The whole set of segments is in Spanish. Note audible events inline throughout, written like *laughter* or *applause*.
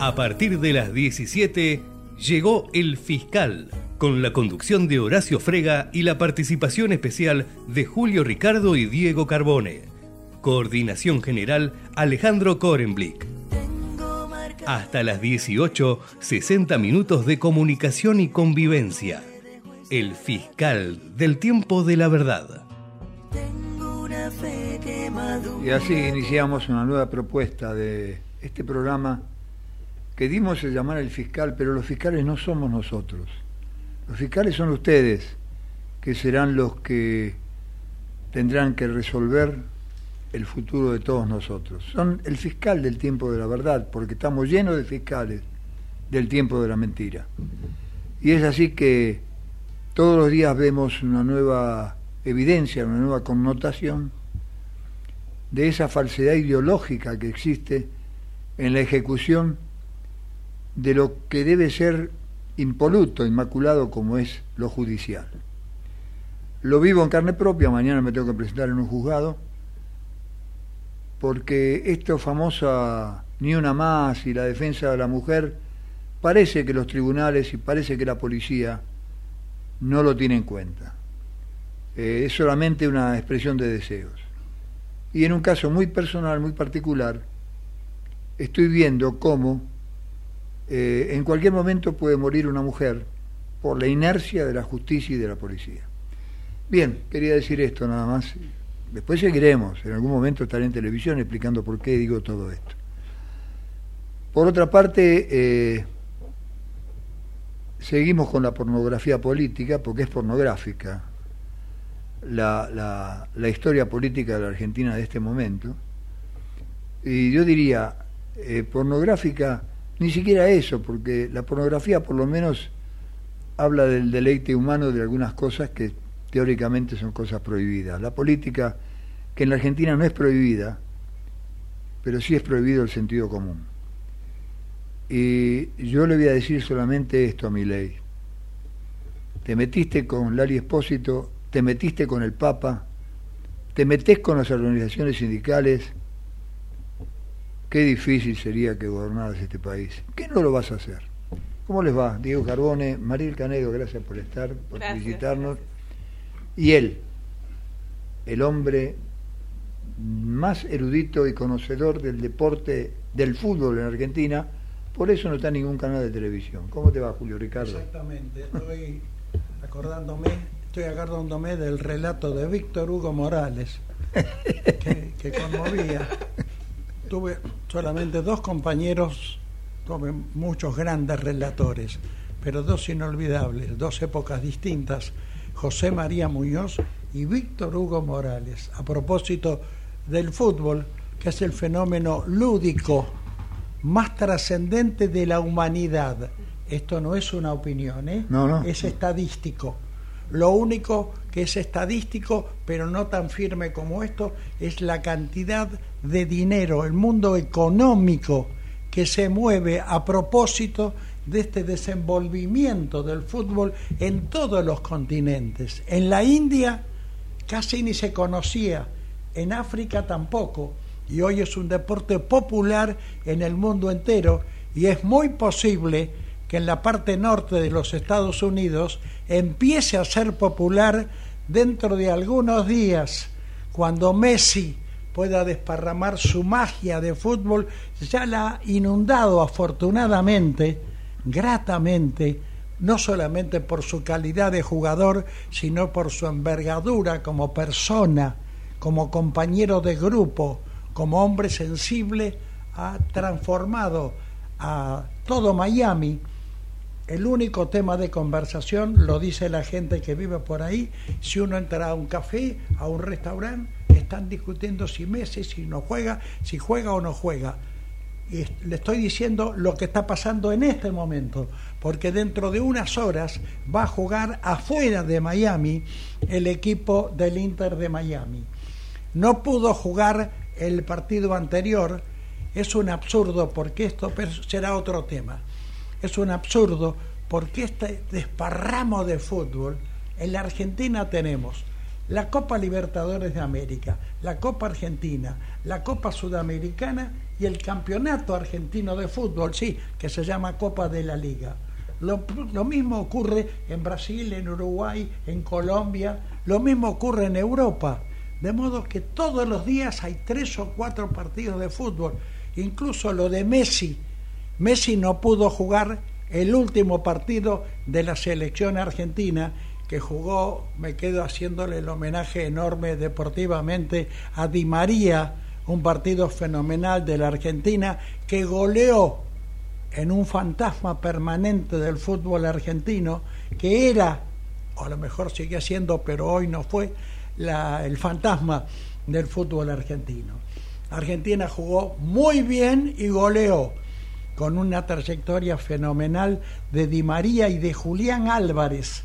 A partir de las 17 llegó El Fiscal, con la conducción de Horacio Frega y la participación especial de Julio Ricardo y Diego Carbone. Coordinación General Alejandro Korenblick. Hasta las 18, 60 minutos de comunicación y convivencia. El Fiscal del Tiempo de la Verdad. Y así iniciamos una nueva propuesta de este programa que dimos el llamar el fiscal, pero los fiscales no somos nosotros. Los fiscales son ustedes, que serán los que tendrán que resolver el futuro de todos nosotros. Son el fiscal del tiempo de la verdad, porque estamos llenos de fiscales del tiempo de la mentira. Y es así que todos los días vemos una nueva evidencia, una nueva connotación de esa falsedad ideológica que existe en la ejecución de lo que debe ser impoluto, inmaculado como es lo judicial. Lo vivo en carne propia, mañana me tengo que presentar en un juzgado, porque esto famosa ni una más y la defensa de la mujer, parece que los tribunales y parece que la policía no lo tienen en cuenta. Eh, es solamente una expresión de deseos. Y en un caso muy personal, muy particular, estoy viendo cómo eh, en cualquier momento puede morir una mujer por la inercia de la justicia y de la policía. Bien, quería decir esto nada más. Después seguiremos, en algún momento estaré en televisión explicando por qué digo todo esto. Por otra parte, eh, seguimos con la pornografía política, porque es pornográfica la, historia política de la Argentina de este momento. Y yo diría, eh, pornográfica ni siquiera eso, porque la pornografía por lo menos habla del deleite humano de algunas cosas que teóricamente son cosas prohibidas. La política, que en la Argentina no es prohibida, pero sí es prohibido el sentido común. Y yo le voy a decir solamente esto a mi ley. Te metiste con Lali Espósito, te metiste con el Papa, te metes con las organizaciones sindicales, Qué difícil sería que gobernaras este país. ¿Qué no lo vas a hacer? ¿Cómo les va? Diego Carbone, Mariel Canedo, gracias por estar, por visitarnos. Y él, el hombre más erudito y conocedor del deporte, del fútbol en Argentina, por eso no está en ningún canal de televisión. ¿Cómo te va, Julio Ricardo? Exactamente, estoy acordándome, estoy acordándome del relato de Víctor Hugo Morales, que, que conmovía tuve solamente dos compañeros, tuve muchos grandes relatores, pero dos inolvidables, dos épocas distintas, José María Muñoz y Víctor Hugo Morales, a propósito del fútbol, que es el fenómeno lúdico más trascendente de la humanidad. Esto no es una opinión, ¿eh? es estadístico. Lo único es estadístico, pero no tan firme como esto, es la cantidad de dinero, el mundo económico que se mueve a propósito de este desenvolvimiento del fútbol en todos los continentes. En la India casi ni se conocía, en África tampoco, y hoy es un deporte popular en el mundo entero y es muy posible que en la parte norte de los Estados Unidos empiece a ser popular dentro de algunos días, cuando Messi pueda desparramar su magia de fútbol, ya la ha inundado afortunadamente, gratamente, no solamente por su calidad de jugador, sino por su envergadura como persona, como compañero de grupo, como hombre sensible, ha transformado a todo Miami el único tema de conversación, lo dice la gente que vive por ahí, si uno entra a un café, a un restaurante, están discutiendo si Messi, si no juega, si juega o no juega. Y le estoy diciendo lo que está pasando en este momento, porque dentro de unas horas va a jugar afuera de Miami el equipo del Inter de Miami. No pudo jugar el partido anterior, es un absurdo porque esto será otro tema es un absurdo porque este desparramo de fútbol, en la Argentina tenemos la Copa Libertadores de América, la Copa Argentina, la Copa Sudamericana y el Campeonato Argentino de Fútbol, sí, que se llama Copa de la Liga. Lo, lo, mismo ocurre en Brasil, en Uruguay, en Colombia, lo mismo ocurre en Europa. De modo que todos los días hay tres o cuatro partidos de fútbol, incluso lo de Messi. Messi no pudo jugar el último partido de la selección argentina que jugó, me quedo haciéndole el homenaje enorme deportivamente a Di María, un partido fenomenal de la Argentina que goleó en un fantasma permanente del fútbol argentino, que era, o a lo mejor sigue siendo, pero hoy no fue, la, el fantasma del fútbol argentino. Argentina jugó muy bien y goleó con una trayectoria fenomenal de Di María y de Julián Álvarez,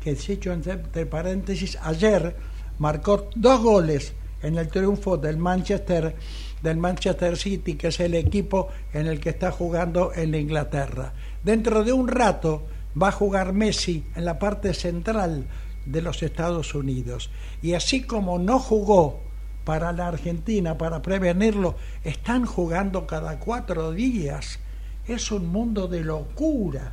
que hecho entre paréntesis ayer marcó dos goles en el triunfo del Manchester del Manchester City, que es el equipo en el que está jugando en Inglaterra. Dentro de un rato va a jugar Messi en la parte central de los Estados Unidos. Y así como no jugó para la Argentina, para prevenirlo, están jugando cada cuatro días es un mundo de locura.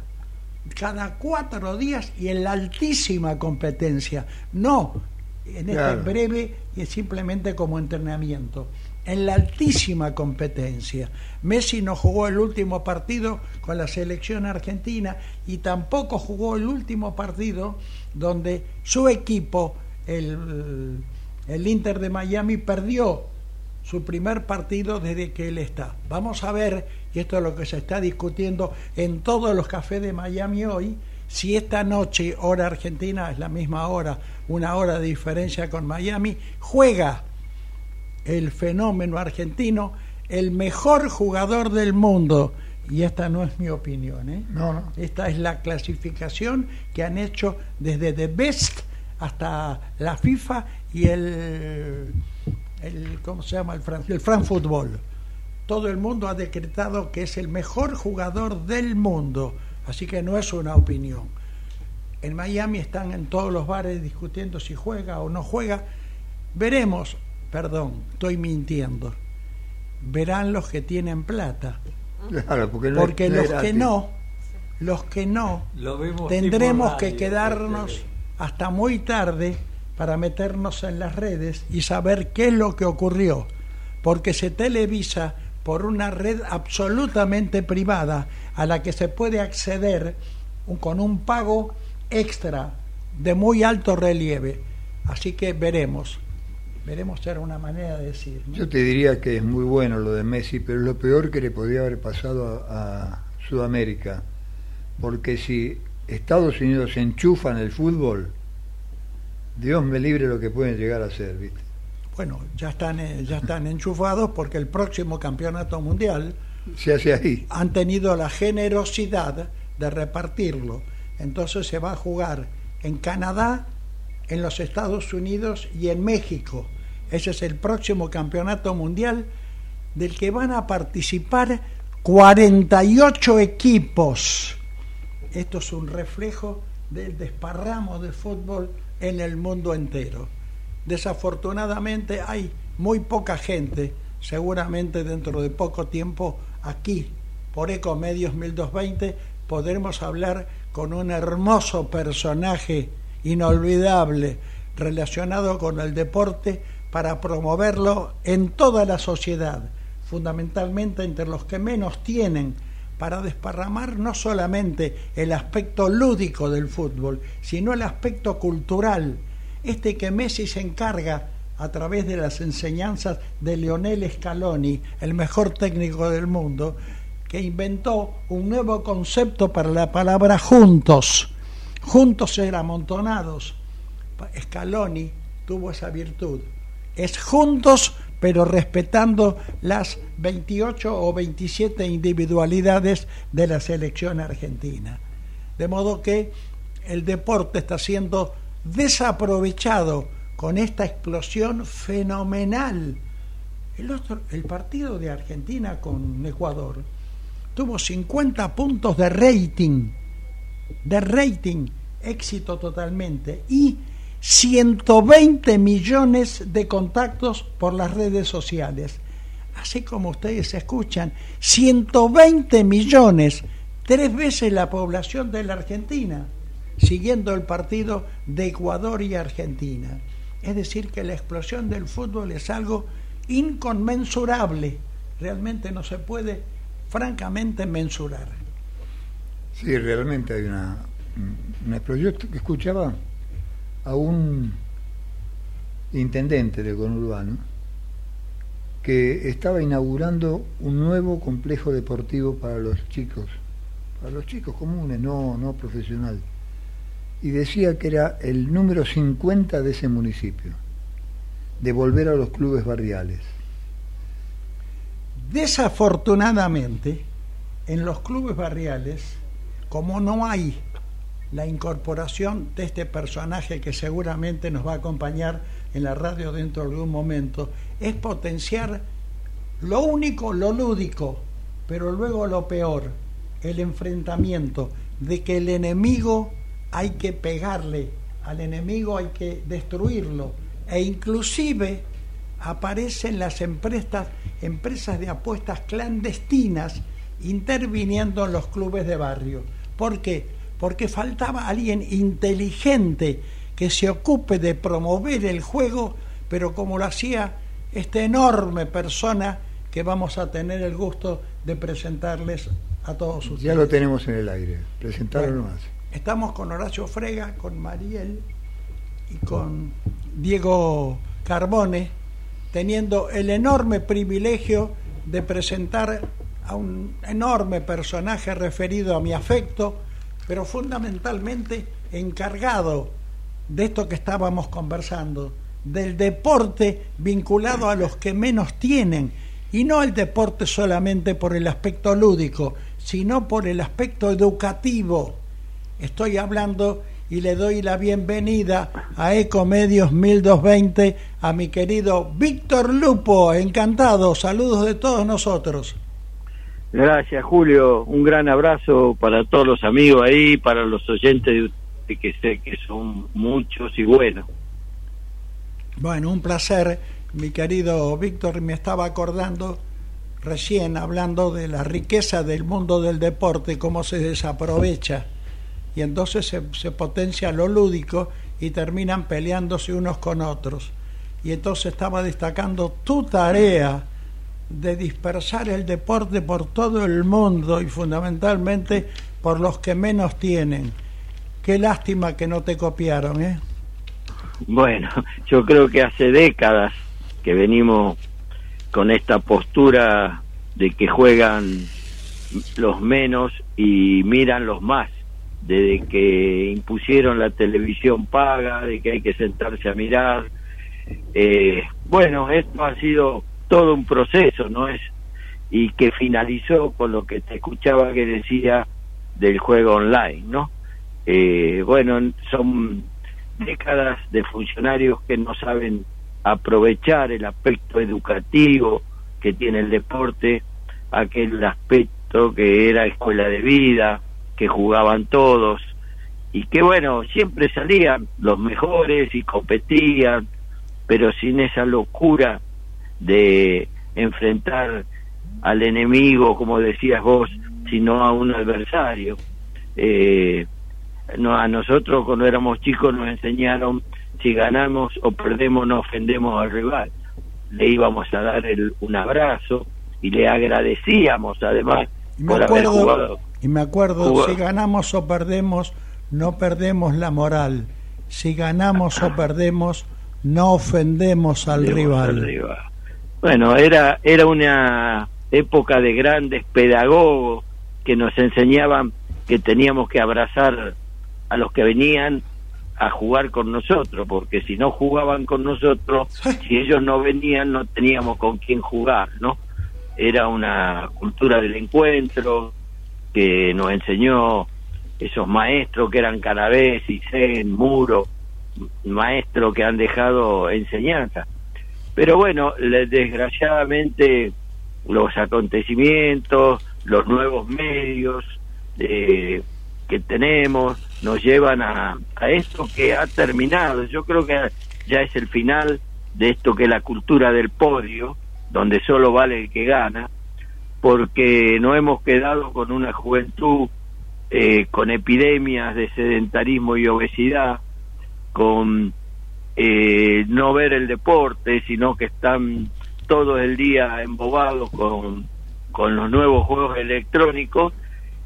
Cada cuatro días y en la altísima competencia. No en este breve y simplemente como entrenamiento. En la altísima competencia. Messi no jugó el último partido con la selección argentina y tampoco jugó el último partido donde su equipo, el, el Inter de Miami, perdió su primer partido desde que él está. Vamos a ver, y esto es lo que se está discutiendo en todos los cafés de Miami hoy, si esta noche, hora argentina, es la misma hora, una hora de diferencia con Miami, juega el fenómeno argentino, el mejor jugador del mundo. Y esta no es mi opinión, ¿eh? no, no. esta es la clasificación que han hecho desde The Best hasta la FIFA y el el ¿cómo se llama? El, Fran, el Fútbol. Todo el mundo ha decretado que es el mejor jugador del mundo, así que no es una opinión. En Miami están en todos los bares discutiendo si juega o no juega. Veremos, perdón, estoy mintiendo. Verán los que tienen plata. porque, los que no, los que no, tendremos que quedarnos hasta muy tarde para meternos en las redes y saber qué es lo que ocurrió, porque se televisa por una red absolutamente privada a la que se puede acceder con un pago extra de muy alto relieve. Así que veremos. Veremos ser una manera de decir. Yo te diría que es muy bueno lo de Messi, pero lo peor que le podría haber pasado a, Sudamérica. Porque si Estados Unidos se enchufa en el fútbol, Dios me libre lo que pueden llegar a ser, ¿viste? Bueno, ya están, eh, ya están enchufados porque el próximo campeonato mundial se hace ahí. Han tenido la generosidad de repartirlo. Entonces se va a jugar en Canadá, en los Estados Unidos y en México. Ese es el próximo campeonato mundial del que van a participar 48 equipos. Esto es un reflejo del desparramo de fútbol en el mundo entero. Desafortunadamente hay muy poca gente, seguramente dentro de poco tiempo aquí, por Ecomedios 1220, podremos hablar con un hermoso personaje inolvidable relacionado con el deporte para promoverlo en toda la sociedad, fundamentalmente entre los que menos tienen para desparramar no solamente el aspecto lúdico del fútbol, sino el aspecto cultural, este que Messi se encarga a través de las enseñanzas de Lionel Scaloni, el mejor técnico del mundo, que inventó un nuevo concepto para la palabra juntos. Juntos ser amontonados. Scaloni tuvo esa virtud. Es juntos pero respetando las 28 o 27 individualidades de la selección argentina. De modo que el deporte está siendo desaprovechado con esta explosión fenomenal. El, partido de Argentina con Ecuador tuvo 50 puntos de rating, de rating, éxito totalmente, y 120 millones de contactos por las redes sociales. Así como ustedes escuchan, 120 millones, tres veces la población de la Argentina, siguiendo el partido de Ecuador y Argentina. Es decir, que la explosión del fútbol es algo inconmensurable, realmente no se puede francamente mensurar. Sí, realmente hay una, una explosión. que escuchaba a un intendente de conurbano que estaba inaugurando un nuevo complejo deportivo para los chicos, para los chicos comunes, no, no profesional. Y decía que era el número 50 de ese municipio, de volver a los clubes barriales. Desafortunadamente, en los clubes barriales, como no hay la incorporación de este personaje que seguramente nos va a acompañar en la radio dentro de algún momento, es potenciar lo único, lo lúdico, pero luego lo peor, el enfrentamiento, de que el enemigo hay que pegarle, al enemigo hay que destruirlo, e inclusive aparecen las empresas, empresas de apuestas clandestinas interviniendo en los clubes de barrio. ¿Por qué? Porque faltaba alguien inteligente que se ocupe de promover el juego, pero como lo hacía esta enorme persona que vamos a tener el gusto de presentarles a todos ustedes. Ya lo tenemos en el aire, presentarlo más. Estamos con Horacio Frega, con Mariel y con Diego Carbone, teniendo el enorme privilegio de presentar a un enorme personaje referido a mi afecto, pero fundamentalmente encargado de esto que estábamos conversando, del deporte vinculado a los que menos tienen, y no el deporte solamente por el aspecto lúdico, sino por el aspecto educativo. Estoy hablando y le doy la bienvenida a Ecomedios 1220 a mi querido Víctor Lupo. Encantado, saludos de todos nosotros. Gracias, Julio. Un gran abrazo para todos los amigos ahí, para los oyentes de que sé que son muchos y buenos. Bueno, un placer, mi querido Víctor. Me estaba acordando recién hablando de la riqueza del mundo del deporte, cómo se desaprovecha. Y entonces se, se potencia lo lúdico y terminan peleándose unos con otros. Y entonces estaba destacando tu tarea de dispersar el deporte por todo el mundo y fundamentalmente por los que menos tienen. Qué lástima que no te copiaron, ¿eh? Bueno, *laughs* yo creo que hace décadas que venimos con esta postura de que juegan los menos y miran los más, desde que impusieron la televisión paga, de que hay que sentarse a mirar. Eh, bueno, esto ha sido todo un proceso, ¿no es? Y que finalizó con lo que te escuchaba que decía del juego online, ¿no? Eh, bueno, son décadas de funcionarios que no saben aprovechar el aspecto educativo que tiene el deporte, aquel aspecto que era escuela de vida, que jugaban todos, y que bueno, siempre salían los mejores y competían, pero sin esa locura de enfrentar al enemigo, como decías vos, sino a un adversario. Eh, no, a nosotros cuando éramos chicos nos enseñaron si ganamos o perdemos no ofendemos al rival. Le íbamos a dar el, un abrazo y le agradecíamos además y me acuerdo, Y me acuerdo, si ganamos o perdemos, no perdemos la moral. Si ganamos o perdemos, no ofendemos al rival. Bueno, era, era una época de grandes pedagogos que nos enseñaban que teníamos que abrazar a los que venían a jugar con nosotros, porque si no jugaban con nosotros, si ellos no venían, no teníamos con quién jugar, ¿no? Era una cultura del encuentro que nos enseñó esos maestros que eran Canavés, Isen, Muro, maestros que han dejado enseñanza. Pero bueno, desgraciadamente los acontecimientos, los nuevos medios, eh, que tenemos nos llevan a, a esto que ha terminado. Yo creo que ya es el final de esto que es la cultura del podio, donde solo vale el que gana, porque no hemos quedado con una juventud eh, con epidemias de sedentarismo y obesidad, con eh, no ver el deporte, sino que están todo el día embobados con, con los nuevos juegos electrónicos.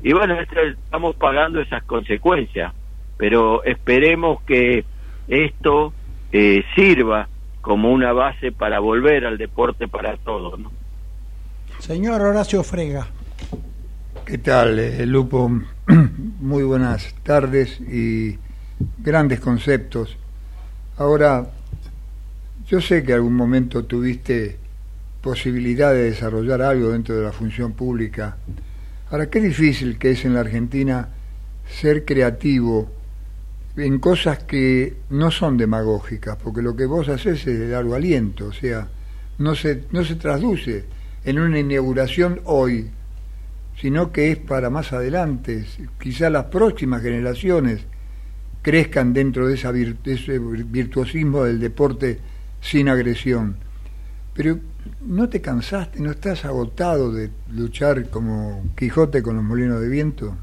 Y bueno, estamos pagando esas consecuencias, pero esperemos que esto eh, sirva como una base para volver al deporte para todos. ¿no? Señor Horacio Frega. ¿Qué tal, eh, Lupo? *clears throat* Muy buenas tardes y grandes conceptos. Ahora, yo sé que algún momento tuviste posibilidad de desarrollar algo dentro de la función pública. Ahora, qué difícil que es en la Argentina ser creativo en cosas que no son demagógicas, porque lo que vos haces es de largo aliento, o sea, no se, no se traduce en una inauguración hoy, sino que es para más adelante. Quizá las próximas generaciones crezcan dentro de, esa ese virtuosismo del deporte sin agresión. Pero ¿no te cansaste, no estás agotado de luchar como Quijote con los molinos de viento?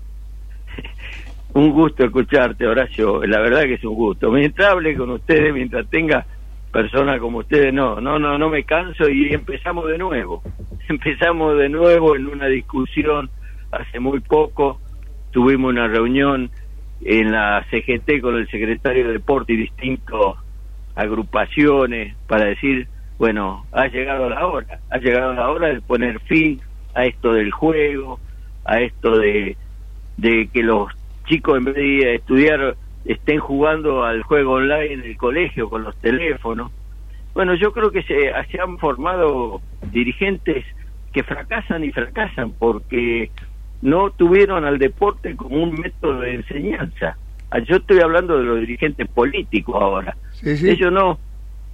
*laughs* Un gusto escucharte, Horacio. La verdad que es un gusto. Mientras hable con ustedes, mientras tenga personas como ustedes, no, no, no, no me canso y empezamos de nuevo. *laughs* Empezamos de nuevo en una discusión hace muy poco. Tuvimos una reunión en la CGT con el secretario de Deporte y distintas agrupaciones para decir, bueno, ha llegado la hora, ha llegado la hora de poner fin a esto del juego, a esto de, de que los chicos en vez de estudiar estén jugando al juego online en el colegio con los teléfonos. Bueno, yo creo que se, se han formado dirigentes que fracasan y fracasan porque no tuvieron al deporte como un método de enseñanza. Ah, yo estoy hablando de los dirigentes políticos ahora. Ellos no,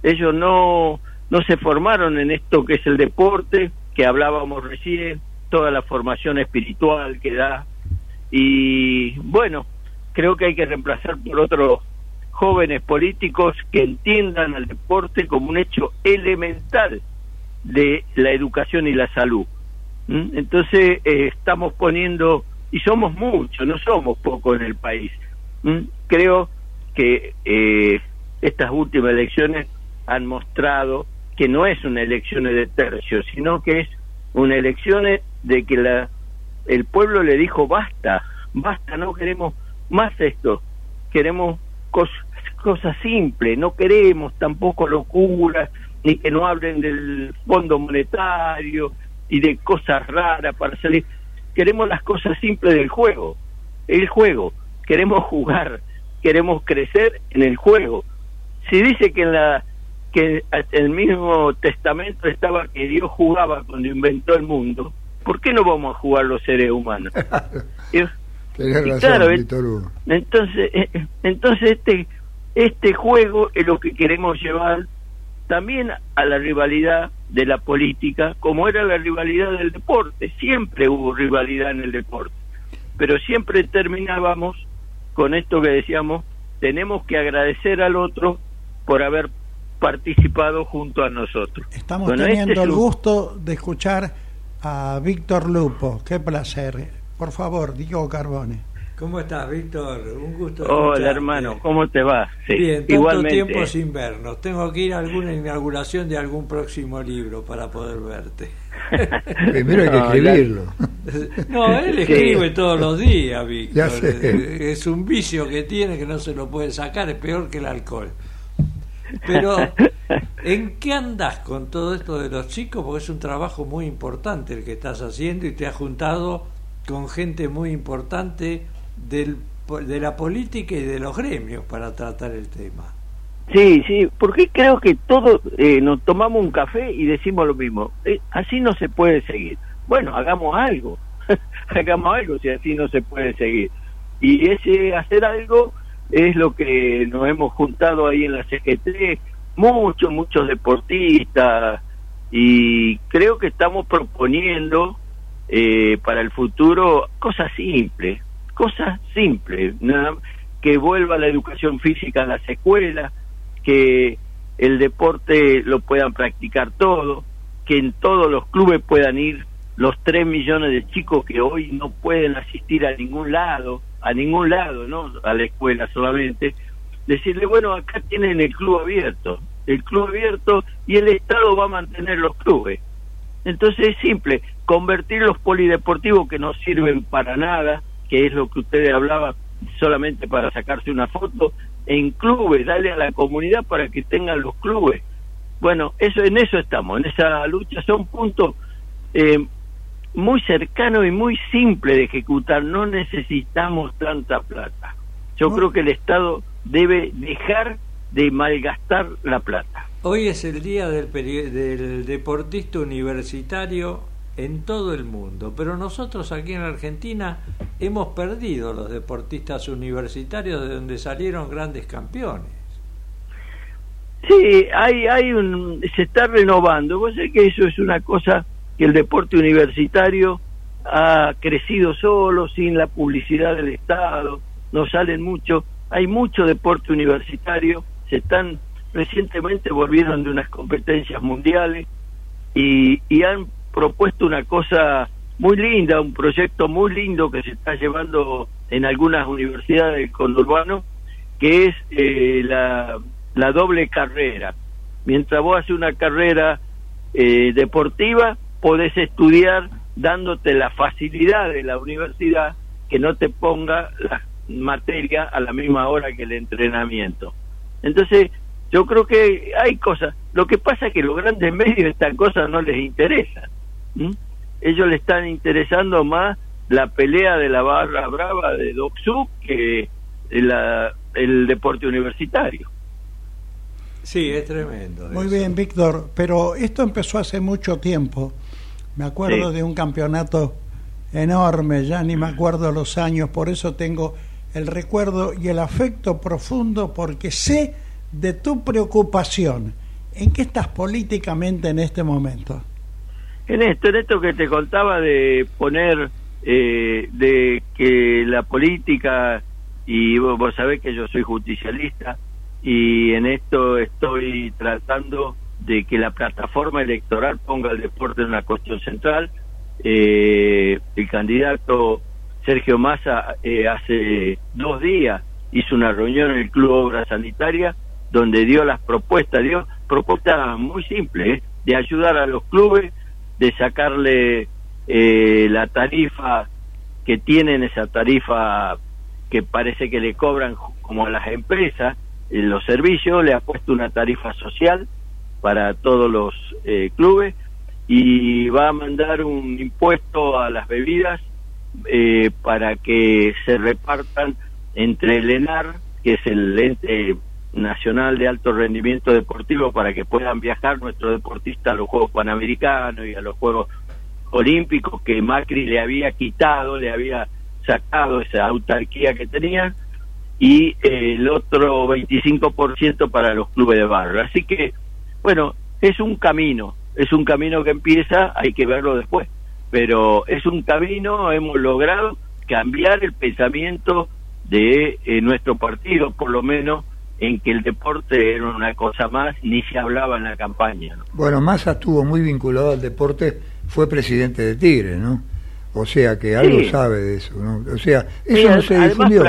ellos no, no se formaron en esto que es el deporte, que hablábamos recién, toda la formación espiritual que da y bueno, creo que hay que reemplazar por otros jóvenes políticos que entiendan al deporte como un hecho elemental de la educación y la salud. Entonces eh, estamos poniendo, y somos muchos, no somos pocos en el país. ¿Mm? Creo que eh, estas últimas elecciones han mostrado que no es una elección de tercio, sino que es una elección de que la el pueblo le dijo basta, basta, no queremos más esto, queremos cosas, cosas simples, no queremos tampoco locuras, ni que no hablen del Fondo Monetario y de cosas raras para salir. Queremos las cosas simples del juego, el juego, queremos jugar, queremos crecer en el juego. Si dice que en la que el mismo testamento estaba que Dios jugaba cuando inventó el mundo, ¿por qué no vamos a jugar los seres humanos? *laughs* claro, entonces, eh, entonces este este juego es lo que queremos llevar también a la rivalidad de la política, como era la rivalidad del deporte. Siempre hubo rivalidad en el deporte, pero siempre terminábamos con esto que decíamos, tenemos que agradecer al otro por haber participado junto a nosotros. Estamos este teniendo el gusto de escuchar a Víctor Lupo. Qué placer. Por favor, Diego Carbone. ¿Cómo estás, Víctor? Un gusto. Hola, hermano. ¿Cómo te va? Bien, tanto tiempo sin vernos. Tengo que ir a alguna inauguración de algún próximo libro para poder verte. *laughs* Primero hay que escribirlo. No, él escribe todos los días, Víctor. Es un vicio que tiene que no se lo puede sacar, es peor que el alcohol. Pero, ¿en qué andas con todo esto de los chicos? Porque es un trabajo muy importante el que estás haciendo y te has juntado con gente muy importante del, de la política y de los gremios para tratar el tema. Sí, sí, porque creo que todos eh, nos tomamos un café y decimos lo mismo. Eh, así no se puede seguir. Bueno, hagamos algo. *laughs* hagamos algo si así no se puede seguir. Y ese hacer algo es lo que nos hemos juntado ahí en la CGT, muchos, muchos deportistas, y creo que estamos proponiendo eh, para el futuro cosas simples, cosas simples, que vuelva la educación física a las escuelas, que el deporte lo puedan practicar todo, que en todos los clubes puedan ir los 3 millones de chicos que hoy no pueden asistir a ningún lado, a ningún lado, no a la escuela solamente, decirle, bueno, acá tienen el club abierto, el club abierto y el Estado va a mantener los clubes. Entonces es simple, convertir los polideportivos que no sirven para nada, que es lo que ustedes hablaban, solamente para sacarse una foto, en clubes, darle a la comunidad para que tengan los clubes. Bueno, eso en eso estamos, en esa lucha son puntos eh, muy cercanos y muy simples de ejecutar, no necesitamos tanta plata. Yo creo que el Estado debe dejar de malgastar la plata. Hoy es el día del, del deportista universitario en todo el mundo, pero nosotros aquí en Argentina hemos perdido los deportistas universitarios de donde salieron grandes campeones. Sí, hay, hay un, se está renovando. Vos sé que eso es una cosa que el deporte universitario ha crecido solo, sin la publicidad del Estado, no salen mucho. Hay mucho deporte universitario, se están recientemente volvieron de unas competencias mundiales y, y han propuesto una cosa muy linda, un proyecto muy lindo que se está llevando en algunas universidades del conurbano, que es eh, la, la, doble carrera. Mientras vos haces una carrera eh, deportiva, podés estudiar dándote la facilidad de la universidad que no te ponga la materia a la misma hora que el entrenamiento. Entonces, yo creo que hay cosas. Lo que pasa es que los grandes medios estas cosas no les interesan. Ellos le están interesando más la pelea de la barra brava de Doxu que la, el deporte universitario. Sí, es tremendo. Muy bien, Víctor, pero esto empezó hace mucho tiempo. Me acuerdo de un campeonato enorme, ya ni me acuerdo los años, por eso tengo el recuerdo y el afecto profundo porque sé de tu preocupación. ¿En qué estás políticamente en este momento? En esto, en esto que te contaba de poner, eh, de que la política, y vos, sabés que yo soy justicialista, y en esto estoy tratando de que la plataforma electoral ponga el deporte en una cuestión central. Eh, el candidato Sergio Massa eh, hace dos días hizo una reunión en el Club Obra Sanitaria donde dio las propuestas, dio propuestas muy simples, de ayudar a los clubes de sacarle eh, la tarifa que tienen, esa tarifa que parece que le cobran como a las empresas, en los servicios, le ha puesto una tarifa social para todos los eh, clubes y va a mandar un impuesto a las bebidas eh, para que se repartan entre el ENAR, que es el ente nacional de alto rendimiento deportivo para que puedan viajar nuestros deportistas a los Juegos Panamericanos y a los Juegos Olímpicos que Macri le había quitado, le había sacado esa autarquía que tenían y el otro 25% para los clubes de barrio. Así que, bueno, es un camino, es un camino que empieza, hay que verlo después, pero es un camino, hemos logrado cambiar el pensamiento de eh, nuestro partido, por lo menos en que el deporte era una cosa más, ni se hablaba en la campaña. Bueno, Massa estuvo muy vinculado al deporte, fue presidente de Tigre, ¿no? O sea que algo sabe de eso, ¿no? O sea, eso no se difundió.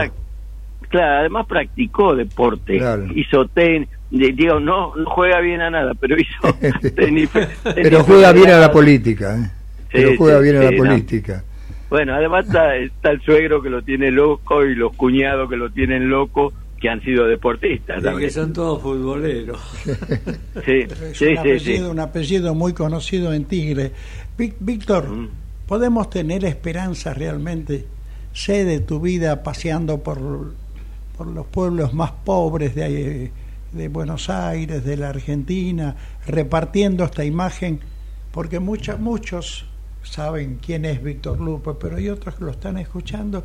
Claro, además practicó deporte, hizo tenis, digo, no, no juega bien a nada, pero hizo *laughs* *laughs* tenis. pero juega bien a la política, ¿eh? pero juega bien a la política. Bueno, además está, está, el suegro que lo tiene loco y los cuñados que lo tienen loco que han sido deportistas. que son todos futboleros. *laughs* sí, es un, apellido, un apellido muy conocido en Tigre. Víctor, mm. ¿podemos tener esperanza realmente? Sé de tu vida paseando por, por los pueblos más pobres de, de Buenos Aires, de la Argentina, repartiendo esta imagen, porque muchos muchos saben quién es Víctor Lupe, pero hay otros que lo están escuchando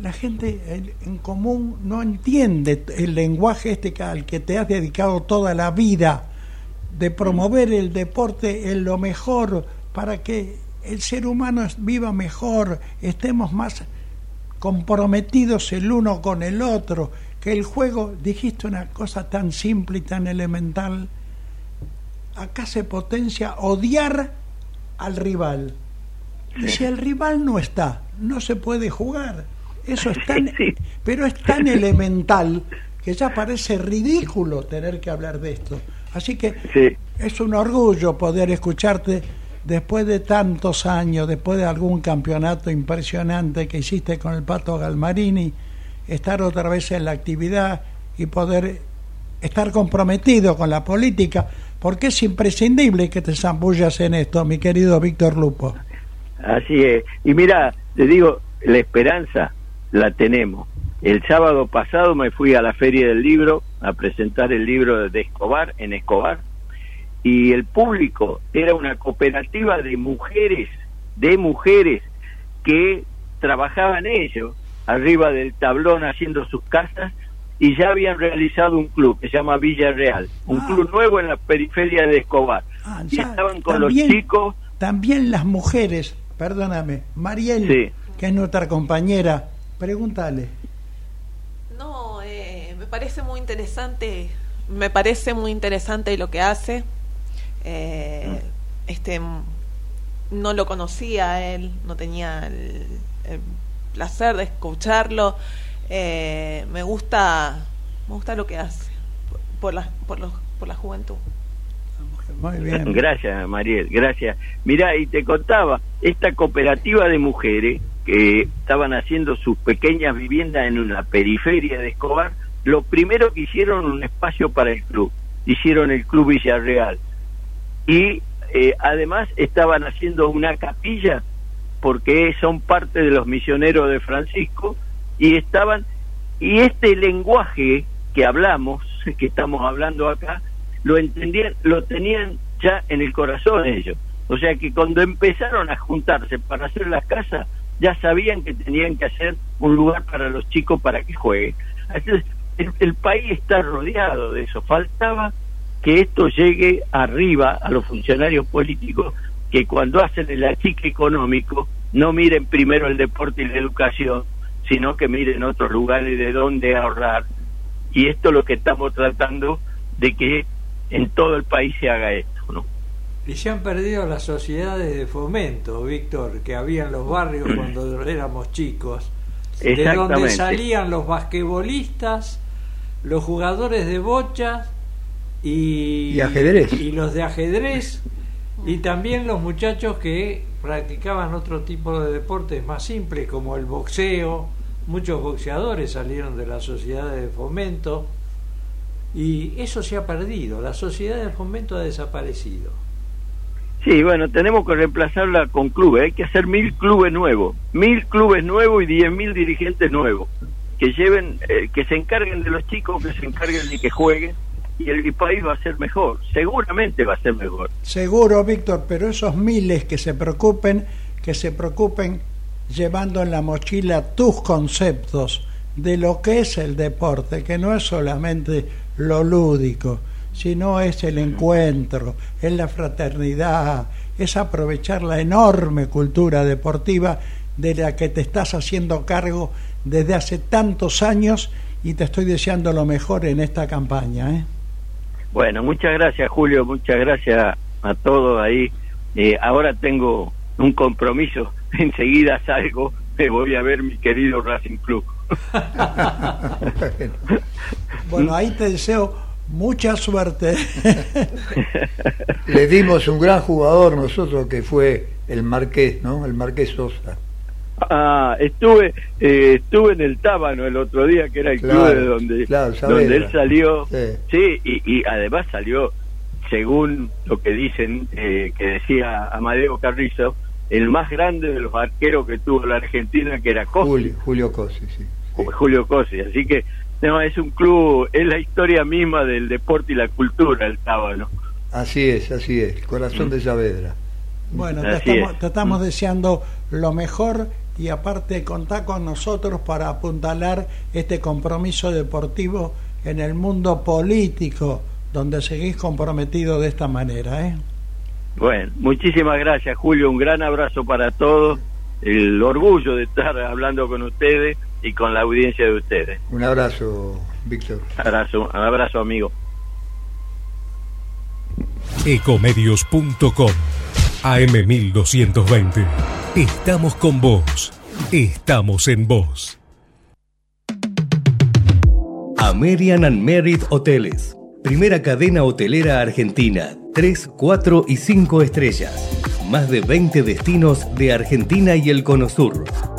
la gente en común no entiende el lenguaje este al que te has dedicado toda la vida de promover el deporte en lo mejor para que el ser humano viva mejor, estemos más comprometidos el uno con el otro, que el juego, dijiste una cosa tan simple y tan elemental, acá se potencia odiar al rival. Y si el rival no está, no se puede jugar. Eso es tan, pero es tan elemental que ya parece ridículo tener que hablar de esto. Así que es un orgullo poder escucharte después de tantos años, después de algún campeonato impresionante que hiciste con el Pato Galmarini, estar otra vez en la actividad y poder estar comprometido con la política, porque es imprescindible que te zambullas en esto, mi querido Víctor Lupo. Así es. Y mira, te digo, la esperanza la tenemos. El sábado pasado me fui a la Feria del Libro a presentar el libro de Escobar en Escobar y el público era una cooperativa de mujeres, de mujeres que trabajaban ellos arriba del tablón haciendo sus casas y ya habían realizado un club que se llama Villa Real, un ah. club nuevo en la periferia de Escobar. Ah, y estaban con los chicos. También las mujeres, perdóname, Mariel, que es nuestra compañera, pregúntale. No, eh, me parece muy interesante, me parece muy interesante lo que hace. Eh, este no lo conocía él, no tenía el, placer de escucharlo. Eh, me gusta, me gusta lo que hace por la, por, los, por la juventud. Muy bien. Gracias, Mariel, gracias. Mira, y te contaba, esta cooperativa de mujeres estaban haciendo sus pequeñas viviendas en una periferia de Escobar, lo primero que hicieron un espacio para el club. Hicieron el Club Villarreal y eh, además estaban haciendo una capilla porque son parte de los misioneros de Francisco y estaban y este lenguaje que hablamos que estamos hablando acá lo entendían lo tenían ya en el corazón ellos o sea que cuando empezaron a juntarse para hacer las casas ya sabían que tenían que hacer un lugar para los chicos para que jueguen entonces el país está rodeado de eso faltaba que esto llegue arriba a los funcionarios políticos que cuando hacen el achique económico no miren primero el deporte y la educación, sino que miren otros lugares de dónde ahorrar. Y esto es lo que estamos tratando de que en todo el país se haga esto. Y se han perdido las sociedades de fomento, Víctor, que había en los barrios cuando *clears throat* éramos chicos, de donde salían los basquetbolistas, los jugadores de bocha y, ajedrez. y los de ajedrez y también los muchachos que practicaban otro tipo de deportes más simples como el boxeo. Muchos boxeadores salieron de las sociedades de fomento y eso se ha perdido. La sociedad de fomento ha desaparecido Sí, bueno, tenemos que reemplazarla con clubes. Hay que hacer mil clubes nuevos, mil clubes nuevos y diez mil dirigentes nuevos. Que lleven, eh, que se encarguen de los chicos, que se encarguen de que jueguen. Y el país va a ser mejor, seguramente va a ser mejor. Seguro, Víctor, pero esos miles que se preocupen, que se preocupen llevando en la mochila tus conceptos de lo que es el deporte, que no es solamente lo lúdico, sino es el encuentro, es la fraternidad, es aprovechar la enorme cultura deportiva de la que te estás haciendo cargo desde hace tantos años y te estoy deseando lo mejor en esta campaña. ¿eh? Bueno, muchas gracias Julio, muchas gracias a todos ahí. Eh, ahora tengo un compromiso, *laughs* enseguida salgo, me voy a ver mi querido Racing Club. *laughs* bueno, ahí te deseo mucha suerte. *laughs* Le dimos un gran jugador nosotros que fue el Marqués, ¿no? El Marqués Sosa. Ah, estuve eh, estuve en el Tábano el otro día, que era el club de donde, donde él salió. Sí, y, además salió, según lo que dicen, eh, que decía Amadeo Carrizo, el más grande de los arqueros que tuvo la Argentina, que era Cosi. Julio, Julio Cosi, sí. Julio Cosi, así que no, es un club, es la historia misma del deporte y la cultura, el Tábano. Así es, así es, corazón de Saavedra. Bueno, te estamos, te estamos, deseando lo mejor y aparte contá con nosotros para apuntalar este compromiso deportivo en el mundo político donde seguís comprometido de esta manera. ¿eh? Bueno, muchísimas gracias Julio, un gran abrazo para todos el orgullo de estar hablando con ustedes y con la audiencia de ustedes. Un abrazo, Víctor. Abrazo, un abrazo, amigo. Ecomedios.com AM1220. Estamos con vos. Estamos en vos. American and Merit Hoteles. Primera cadena hotelera argentina. 3, 4 y 5 estrellas. Más de 20 destinos de Argentina y el Cono Sur.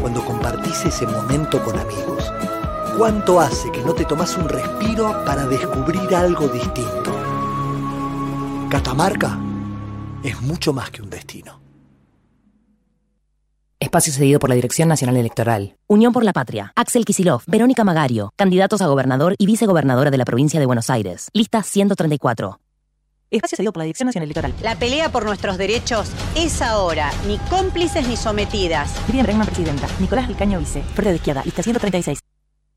cuando compartís ese momento con amigos? ¿Cuánto hace que no te tomas un respiro para descubrir algo distinto? Catamarca es mucho más que un destino. Espacio cedido por la Dirección Nacional Electoral. Unión por la Patria. Axel Kisilov, Verónica Magario, candidatos a gobernador y vicegobernadora de la provincia de Buenos Aires. Lista 134. Espacio cedido por la Dirección Nacional Electoral. La pelea por nuestros derechos es ahora. Ni cómplices ni sometidas. Miriam Bregman, presidenta. Nicolás Vicaño, vice. Frente de izquierda. Lista 136.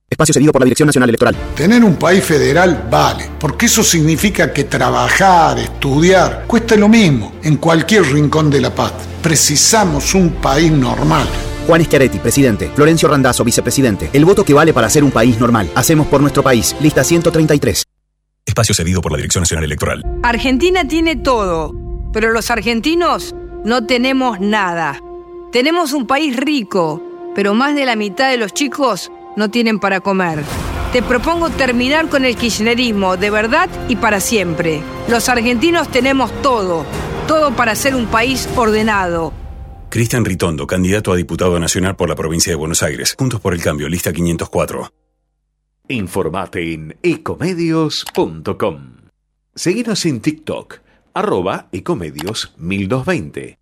Espacio cedido por la Dirección Nacional Electoral. Tener un país federal vale, porque eso significa que trabajar, estudiar, cuesta lo mismo en cualquier rincón de la paz. Precisamos un país normal. Juan Schiaretti, presidente. Florencio Randazzo, vicepresidente. El voto que vale para ser un país normal. Hacemos por nuestro país. Lista 133. Espacio cedido por la Dirección Nacional Electoral. Argentina tiene todo, pero los argentinos no tenemos nada. Tenemos un país rico, pero más de la mitad de los chicos no tienen para comer. Te propongo terminar con el kirchnerismo de verdad y para siempre. Los argentinos tenemos todo, todo para ser un país ordenado. Cristian Ritondo, candidato a diputado nacional por la provincia de Buenos Aires. Puntos por el cambio, lista 504. Informate en ecomedios.com. Seguinos en TikTok, arroba ecomedios 1220.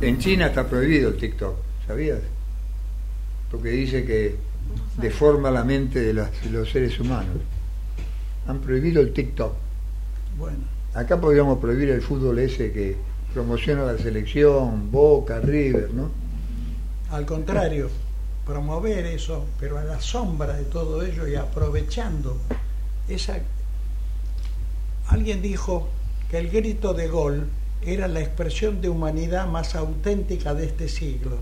En China está prohibido el TikTok, ¿sabías? Porque dice que deforma la mente de, los seres humanos. Han prohibido el TikTok. Bueno. Acá podríamos prohibir el fútbol ese que promociona la selección, Boca, River, ¿no? Al contrario promover eso, pero a la sombra de todo ello y aprovechando esa... Alguien dijo que el grito de gol era la expresión de humanidad más auténtica de este siglo.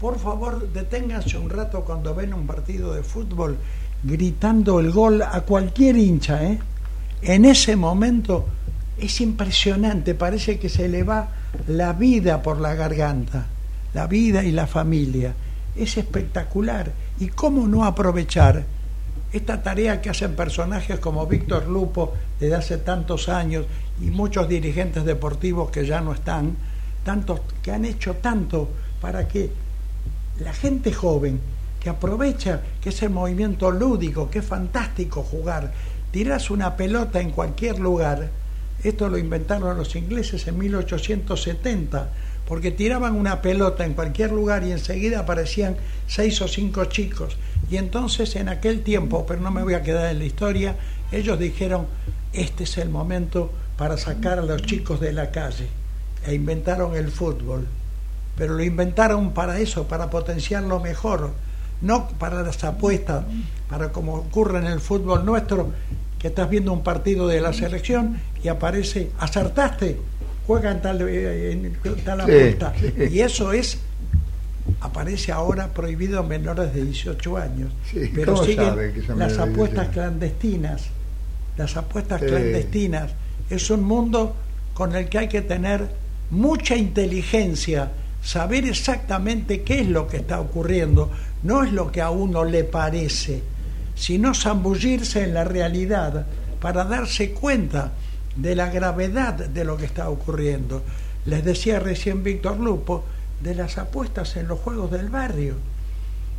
Por favor, deténganse un rato cuando ven un partido de fútbol gritando el gol a cualquier hincha. ¿eh? En ese momento es impresionante, parece que se le va la vida por la garganta, la vida y la familia es espectacular. ¿Y cómo no aprovechar esta tarea que hacen personajes como Víctor Lupo desde hace tantos años y muchos dirigentes deportivos que ya no están, tantos que han hecho tanto para que la gente joven que aprovecha que es el movimiento lúdico, que es fantástico jugar, tiras una pelota en cualquier lugar, esto lo inventaron los ingleses en 1870 porque tiraban una pelota en cualquier lugar y enseguida aparecían seis o cinco chicos. Y entonces en aquel tiempo, pero no me voy a quedar en la historia, ellos dijeron, este es el momento para sacar a los chicos de la calle. E inventaron el fútbol. Pero lo inventaron para eso, para potenciarlo mejor, no para las apuestas, para como ocurre en el fútbol nuestro, que estás viendo un partido de la selección y aparece, acertaste, juegan tal, eh, en tal apuesta. Y eso es aparece ahora prohibido a menores de 18 años. pero siguen las apuestas clandestinas. Las apuestas clandestinas. Es un mundo con el que hay que tener mucha inteligencia saber exactamente qué es lo que está ocurriendo, no es lo que a uno le parece, sino zambullirse en la realidad para darse cuenta de la gravedad de lo que está ocurriendo. Les decía recién Víctor Lupo de las apuestas en los juegos del barrio,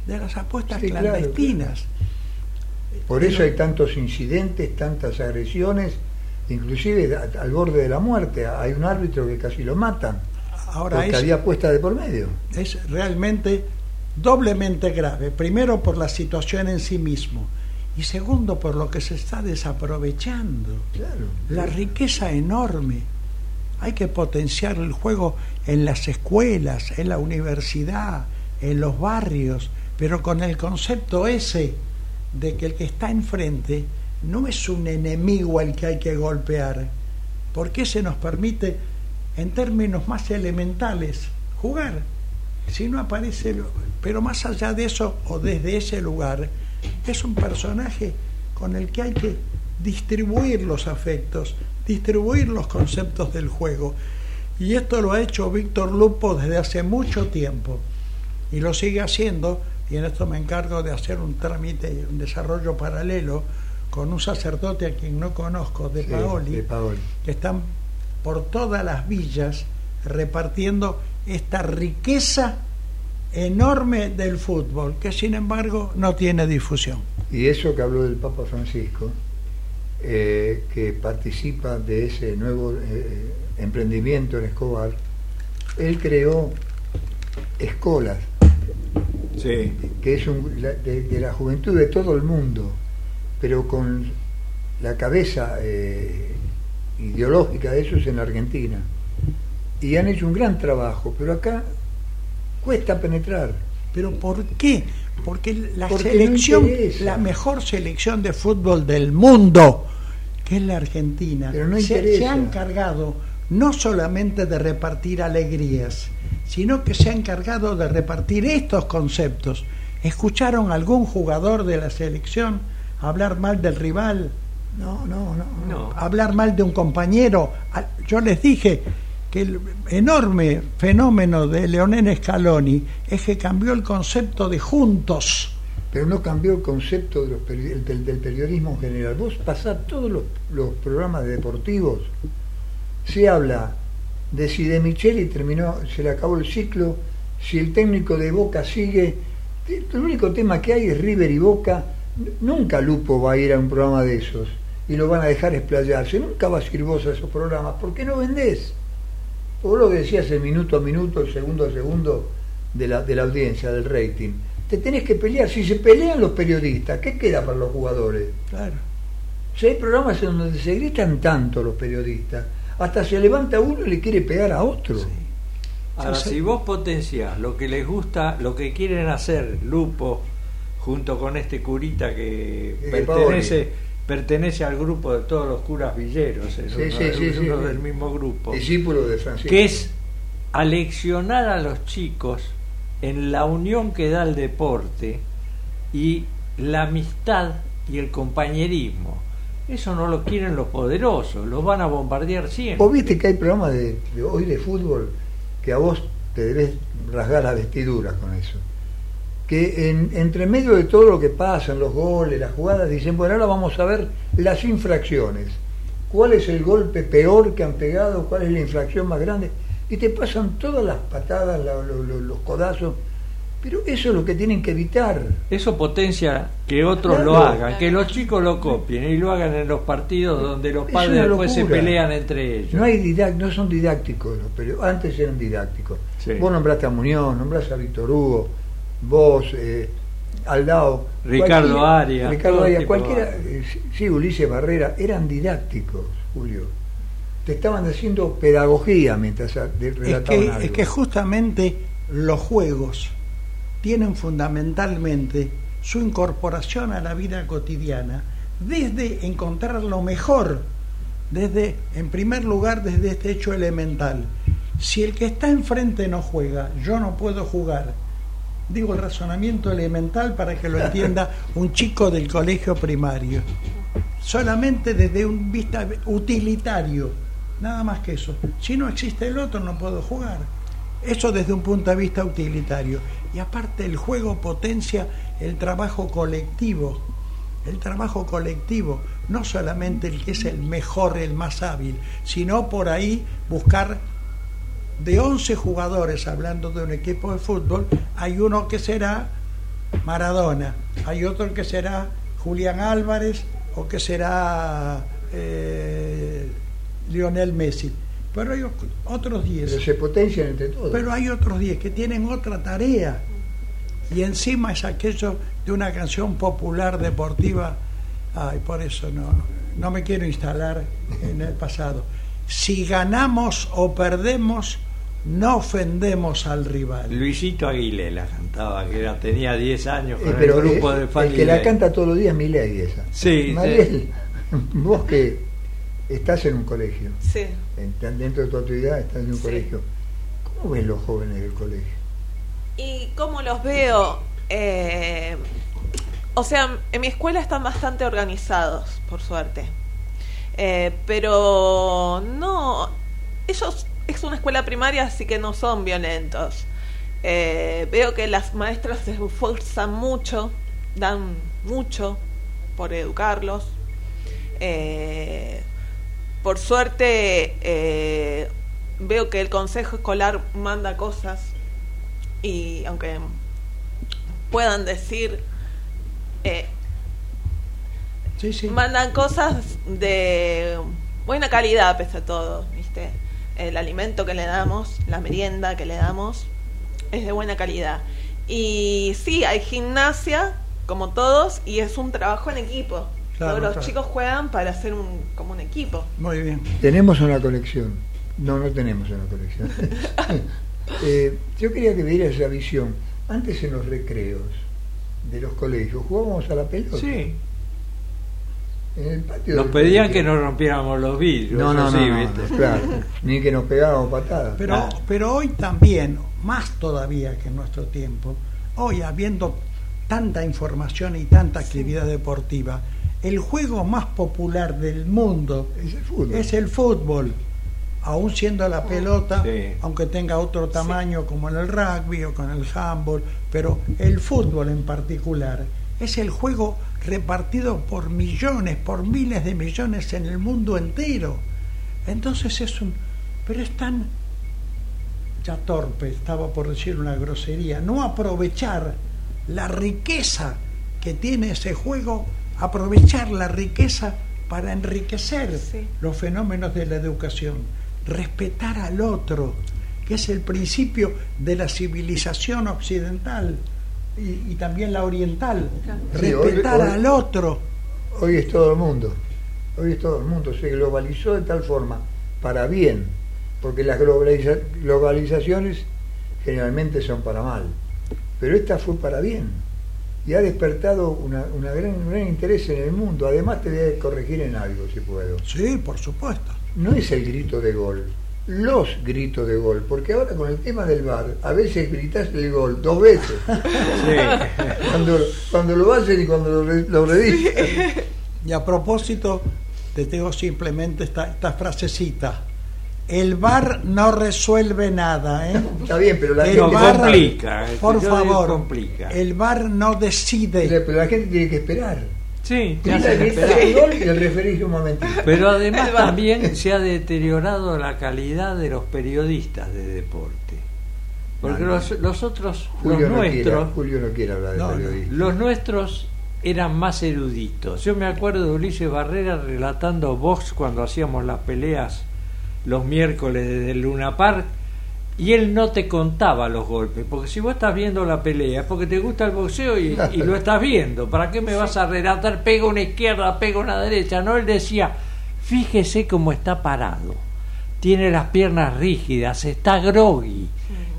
de las apuestas clandestinas. Por eso hay tantos incidentes, tantas agresiones, inclusive al borde de la muerte. Hay un árbitro que casi lo matan. Ahora porque había apuesta de por medio. Es realmente doblemente grave. Primero por la situación en sí mismo y segundo por lo que se está desaprovechando. La riqueza enorme. Hay que potenciar el juego en las escuelas, en la universidad, en los barrios, pero con el concepto ese de que el que está enfrente no es un enemigo al que hay que golpear, porque se nos permite, en términos más elementales, jugar. Si no aparece, pero más allá de eso o desde ese lugar, es un personaje con el que hay que distribuir los afectos, distribuir los conceptos del juego. Y esto lo ha hecho Víctor Lupo desde hace mucho tiempo y lo sigue haciendo y en esto me encargo de hacer un trámite, un desarrollo paralelo con un sacerdote a quien no conozco, de, Paoli, que están por todas las villas repartiendo esta riqueza enorme del fútbol, que sin embargo no tiene difusión. Y eso que habló del Papa Francisco, eh, que participa de ese nuevo eh, emprendimiento en Escobar, él creó escolas, que es de, la juventud de todo el mundo, pero con la cabeza eh, ideológica de eso es en Argentina. Y han hecho un gran trabajo, pero acá cuesta penetrar. ¿Pero por qué? Porque la selección, la mejor selección de fútbol del mundo, que es la Argentina, se, se, ha encargado no solamente de repartir alegrías, sino que se ha encargado de repartir estos conceptos. ¿Escucharon algún jugador de la selección hablar mal del rival? No, no, no. no. Hablar mal de un compañero. Yo les dije, que el enorme fenómeno de Leonel Scaloni es que cambió el concepto de juntos. Pero no cambió el concepto del, periodismo en general. Vos pasás todos los, programas deportivos, se habla de si de Micheli terminó, se le acabó el ciclo, si el técnico de Boca sigue. El único tema que hay es River y Boca. Nunca Lupo va a ir a un programa de esos y lo van a dejar explayarse. Nunca vas a ir vos a esos programas. ¿Por qué no vendés? Vos lo que decías el minuto a minuto, el segundo a segundo de la, de la audiencia, del rating. Te tenés que pelear. Si se pelean los periodistas, ¿qué queda para los jugadores? Claro. Si hay programas en donde se gritan tanto los periodistas, hasta se levanta uno y le quiere pegar a otro. Ahora, si vos potencias lo que les gusta, lo que quieren hacer Lupo, junto con este curita que eh, pertenece pertenece al grupo de todos los curas villeros, es uno, del mismo grupo. Discípulo de Francisco. Que es aleccionar a los chicos en la unión que da el deporte y la amistad y el compañerismo. Eso no lo quieren los poderosos, los van a bombardear siempre. Vos viste que hay programas de, hoy de fútbol que a vos te debes rasgar la vestidura con eso que en, entre medio de todo lo que pasa, en los goles, las jugadas, dicen, bueno, ahora vamos a ver las infracciones. ¿Cuál es el golpe peor que han pegado? ¿Cuál es la infracción más grande? Y te pasan todas las patadas, los codazos. Pero eso es lo que tienen que evitar. Eso potencia que otros lo hagan, que los chicos lo copien y lo hagan en los partidos donde los padres después se pelean entre ellos. No, hay no son didácticos, pero antes eran didácticos. Vos nombraste a Muñoz, nombraste a Víctor Hugo, vos, eh, Aldao, Ricardo Arias, Ricardo Arias, cualquiera, eh, sí, Ulises Barrera, eran didácticos, Julio. Te estaban haciendo pedagogía mientras relataban es que, Es que justamente los juegos tienen fundamentalmente su incorporación a la vida cotidiana desde encontrar lo mejor, desde, en primer lugar, desde este hecho elemental. Si el que está enfrente no juega, yo no puedo jugar digo el razonamiento elemental para que lo entienda *laughs* un chico del colegio primario. Solamente desde un vista utilitario, nada más que eso. Si no existe el otro, no puedo jugar. Eso desde un punto de vista utilitario. Y aparte el juego potencia el trabajo colectivo. El trabajo colectivo, no solamente el que es el mejor, el más hábil, sino por ahí buscar de 11 jugadores, hablando de un equipo de fútbol, hay uno que será Maradona, hay otro que será Julián Álvarez o que será eh, Lionel Messi. Pero hay otros 10. Pero se potencian entre todos. Pero hay otros 10 que tienen otra tarea. Y encima es aquello de una canción popular deportiva. Ay, por eso no, no me quiero instalar en el pasado. Si ganamos o perdemos, no ofendemos al rival. Luisito Aguilé la cantaba, que era, tenía 10 años con el grupo de El que la canta todos los días es esa. Sí, Mariel, *laughs* vos que estás en un colegio, sí. dentro de tu actividad estás en un colegio, ¿cómo ven los jóvenes del colegio? ¿Y cómo los veo? Eh, o sea, en mi escuela están bastante organizados, por suerte. Eh, pero no, ellos es una escuela primaria, así que no son violentos. Eh, veo que las maestras se esfuerzan mucho, dan mucho por educarlos. Eh, por suerte veo que el consejo escolar manda cosas y aunque puedan decir mandan cosas de buena calidad pese a todo, ¿viste? el alimento que le damos, la merienda que le damos, es de buena calidad. Y sí, hay gimnasia, como todos, y es un trabajo en equipo. todos los chicos juegan para hacer un, como un equipo. Muy bien. Tenemos una colección. No, no tenemos una colección. *laughs* *laughs* Eh, yo quería que vieras esa visión. Antes en los recreos de los colegios jugábamos a la pelota. Sí. Nos pedían que no rompiéramos los vidrios. No, no, claro. *laughs* Ni que nos pegáramos patadas. Pero, pero hoy también, más todavía que en nuestro tiempo, hoy habiendo tanta información y tanta actividad deportiva, el juego más popular del mundo es el fútbol. Aún siendo la pelota, aunque tenga otro tamaño como en el rugby o con el handball, pero el fútbol en particular es el juego repartido por millones, por miles de millones en el mundo entero. Entonces es un... Pero es tan... ya torpe, estaba por decir una grosería, no aprovechar la riqueza que tiene ese juego, aprovechar la riqueza para enriquecer los fenómenos de la educación, respetar al otro, que es el principio de la civilización occidental y, también la oriental, respetar al otro. Hoy es todo el mundo, hoy es todo el mundo, se globalizó de tal forma, para bien, porque las globalizaciones generalmente son para mal, pero esta fue para bien y ha despertado una, gran, un gran interés en el mundo. Además te voy a corregir en algo, si puedo. Sí, por supuesto. No es el grito de gol, los gritos de gol, porque ahora con el tema del bar, a veces gritas el gol dos veces. *laughs* Cuando, cuando, lo hacen y cuando lo, lo Y a propósito, te tengo simplemente esta, esta frasecita. El bar no resuelve nada, ¿eh? Está bien, pero la gente complica. Por favor, complica. el bar no decide. Pero la gente tiene que esperar. Sí, Pero además también se ha deteriorado la calidad de los periodistas de deporte. Porque los, otros, los nuestros, Julio no quiere hablar de periodistas. los nuestros eran más eruditos. Yo me acuerdo de Ulises Barrera relatando box cuando hacíamos las peleas los miércoles desde Luna Park y él no te contaba los golpes, porque si vos estás viendo la pelea es porque te gusta el boxeo y, lo estás viendo. ¿Para qué me vas a relatar? Pega una izquierda, pega una derecha. No, él decía, fíjese cómo está parado. Tiene las piernas rígidas, está groggy.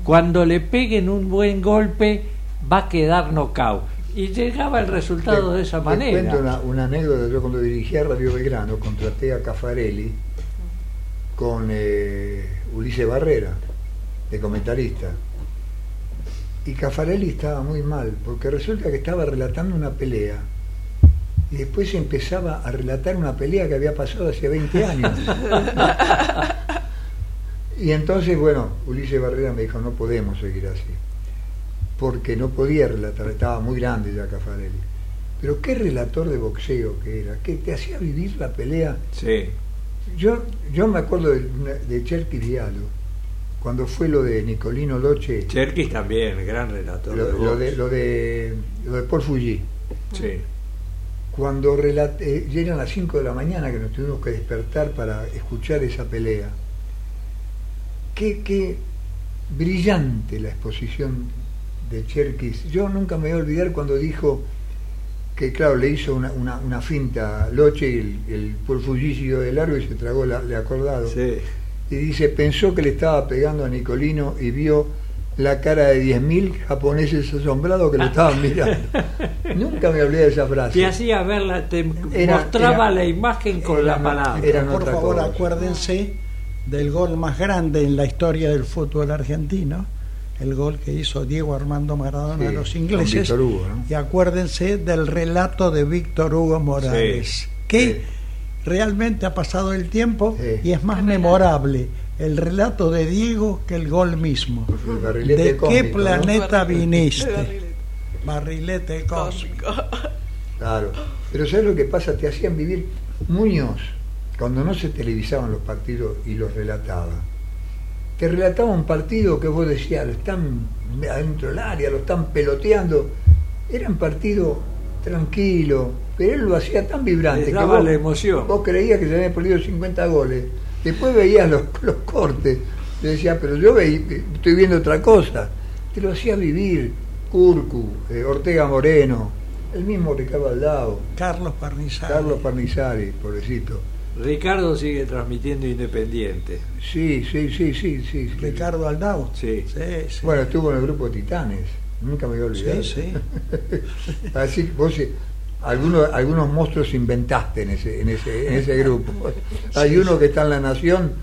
Cuando le peguen un buen golpe, va a quedar knockout. Y llegaba el resultado de esa manera. cuento una, una, anécdota. Yo cuando dirigía Radio Belgrano, contraté a Cafarelli con eh, Ulises Barrera de comentarista. Y Cafarelli estaba muy mal, porque resulta que estaba relatando una pelea. Y después empezaba a relatar una pelea que había pasado hace 20 años. *laughs* Y entonces, bueno, Ulises Barrera me dijo, no podemos seguir así, porque no podía relatar, estaba muy grande ya Cafarelli. Pero qué relator de boxeo que era, que te hacía vivir la pelea. Sí. Yo, yo me acuerdo de, de Cherky Diallo, cuando fue lo de Nicolino Loche. Cherkis también, gran relator. Lo, de, lo, de, lo de Paul Fuji. Sí. Cuando relate, ya eran las 5 de la mañana que nos tuvimos que despertar para escuchar esa pelea. Qué, qué brillante la exposición de Cherkis. Yo nunca me voy a olvidar cuando dijo que, claro, le hizo una, una, una finta a Loche y el, el Paul Fuji siguió de largo y se tragó la, le acordado. Sí y dice, pensó que le estaba pegando a Nicolino y vio la cara de 10.000 japoneses asombrados que lo estaban mirando. *laughs* Nunca me olvidé de esa frase. Te hacía verla, te mostraba la imagen con la palabra. Por favor, acuérdense del gol más grande en la historia del fútbol argentino, el gol que hizo Diego Armando Maradona a los ingleses. Y acuérdense del relato de Víctor Hugo Morales, que realmente ha pasado el tiempo y es más memorable el relato de Diego que el gol mismo. ¿De qué planeta viniste? Barrilete cósmico. Claro. Pero ¿sabes lo que pasa? Te hacían vivir Muñoz, cuando no se televisaban los partidos y los relataba. Te relataba un partido que vos decías, lo están adentro del área, lo están peloteando. Era un partido tranquilo, pero él lo hacía tan vibrante que vos, la emoción. vos creías que se habían perdido 50 goles. Después veías los, los cortes, le decía, pero yo estoy viendo otra cosa. Te lo hacía vivir Curcu, eh, Ortega Moreno, el mismo Ricardo Aldao. Carlos Parnizari. Carlos Parnizari, pobrecito. Ricardo sigue transmitiendo Independiente. Sí, sí, sí, sí, sí. Ricardo Aldao. Sí. sí, Bueno, estuvo en el grupo Titanes. Nunca me voy a olvidar. Sí, sí. *laughs* Así vos algunos, algunos monstruos inventaste en ese, en ese, en ese grupo. *laughs* Hay uno que está en la nación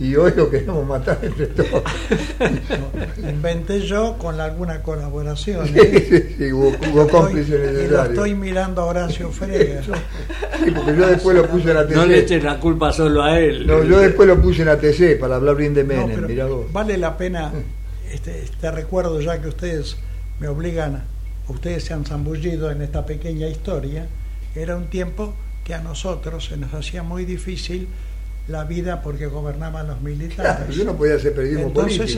y hoy lo queremos matar entre *laughs* todos. inventé yo con alguna colaboración. Sí, ¿eh? sí, hubo, cómplice necesario. Y lo estoy mirando a Horacio Frega. Sí, porque yo después lo puse en la TC. No le eches la culpa solo a él. No, yo después lo puse en la TC para hablar bien de Menem, vos. Vale la pena este, este recuerdo ya que ustedes me obligan ustedes se han zambullido en esta pequeña historia, era un tiempo que a nosotros se nos hacía muy difícil la vida porque gobernaban los militares. yo no podía ser periodismo entonces,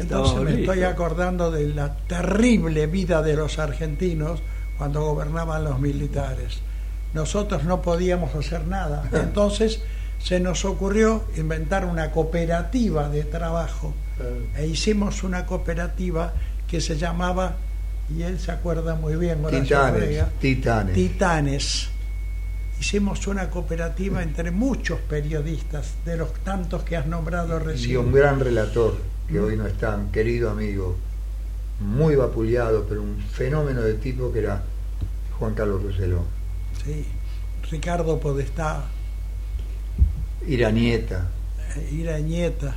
entonces me estoy acordando de la terrible vida de los argentinos cuando gobernaban los militares. Nosotros no podíamos hacer nada. *laughs* Entonces se nos ocurrió inventar una cooperativa de trabajo e hicimos una cooperativa que se llamaba y él se acuerda muy bien, Titanes, Titanes. Titanes. Hicimos una cooperativa entre muchos periodistas, de los tantos que has nombrado recién. Y un gran relator, que hoy no está, un querido amigo, muy vapuleado, pero un fenómeno de tipo que era Juan Carlos Roseló. Sí, Ricardo Podestá. Irañeta. Eh, Irañeta.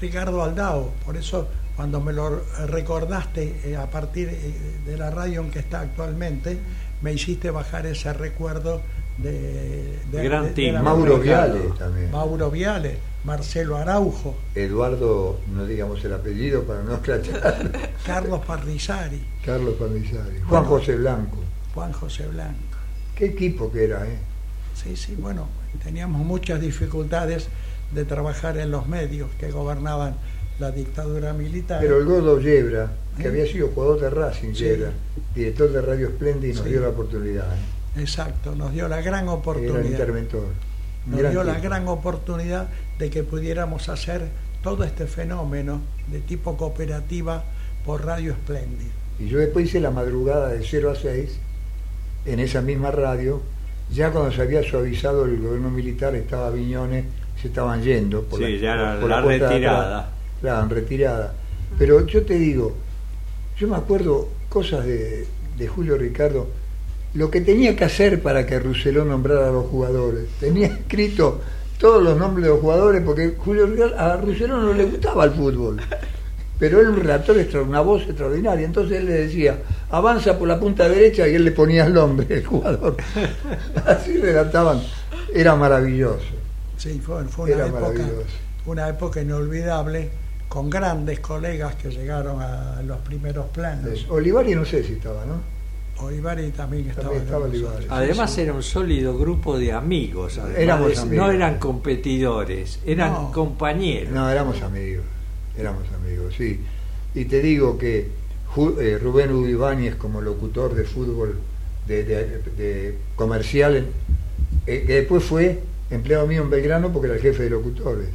Ricardo Aldao, por eso cuando me lo recordaste eh, a partir eh, de la radio en que está actualmente, me hiciste bajar ese recuerdo de, de, Mauro Viale también. Mauro Viale, Marcelo Araujo. Eduardo, no digamos el apellido para no escrachar. *laughs* Carlos Parnizari. Carlos Parnizari. Juan José Blanco. Juan José Blanco. Qué equipo que era, ¿eh? Sí, sí, bueno, teníamos muchas dificultades de trabajar en los medios que gobernaban la dictadura militar. Pero el Godo Yebra, que ¿Eh? había sido jugador de Racing, director de Radio Splendid, nos dio la oportunidad. ¿eh? Exacto, nos dio la gran oportunidad. Era interventor. Nos dio la gran oportunidad de que pudiéramos hacer todo este fenómeno de tipo cooperativa por Radio Splendid. Y yo después hice la madrugada de 0 a 6 en esa misma radio, ya cuando se había suavizado el gobierno militar, estaba Viñones, se estaban yendo por sí, ya por la, retirada claro, en retirada. Pero yo te digo, yo me acuerdo cosas de, Julio Ricardo, lo que tenía que hacer para que Rousseló nombrara a los jugadores. Tenía escrito todos los nombres de los jugadores porque Julio Ricardo, a Rousseló no le gustaba el fútbol. Pero él un relator una voz extraordinaria. Entonces él le decía, avanza por la punta derecha y él le ponía el nombre del jugador. *laughs* Así relataban. Era maravilloso. Sí, fue, fue una época una época inolvidable con grandes colegas que llegaron a los primeros planos. Olivari no sé si estaba, ¿no? Olivari también estaba. Además era un sólido grupo de amigos. Éramos amigos. No eran competidores, eran compañeros. No, éramos amigos, éramos amigos, sí. Y te digo que eh, Rubén Udibáñez como locutor de fútbol de, comercial, eh, que después fue empleado mío en Belgrano porque era el jefe de locutores.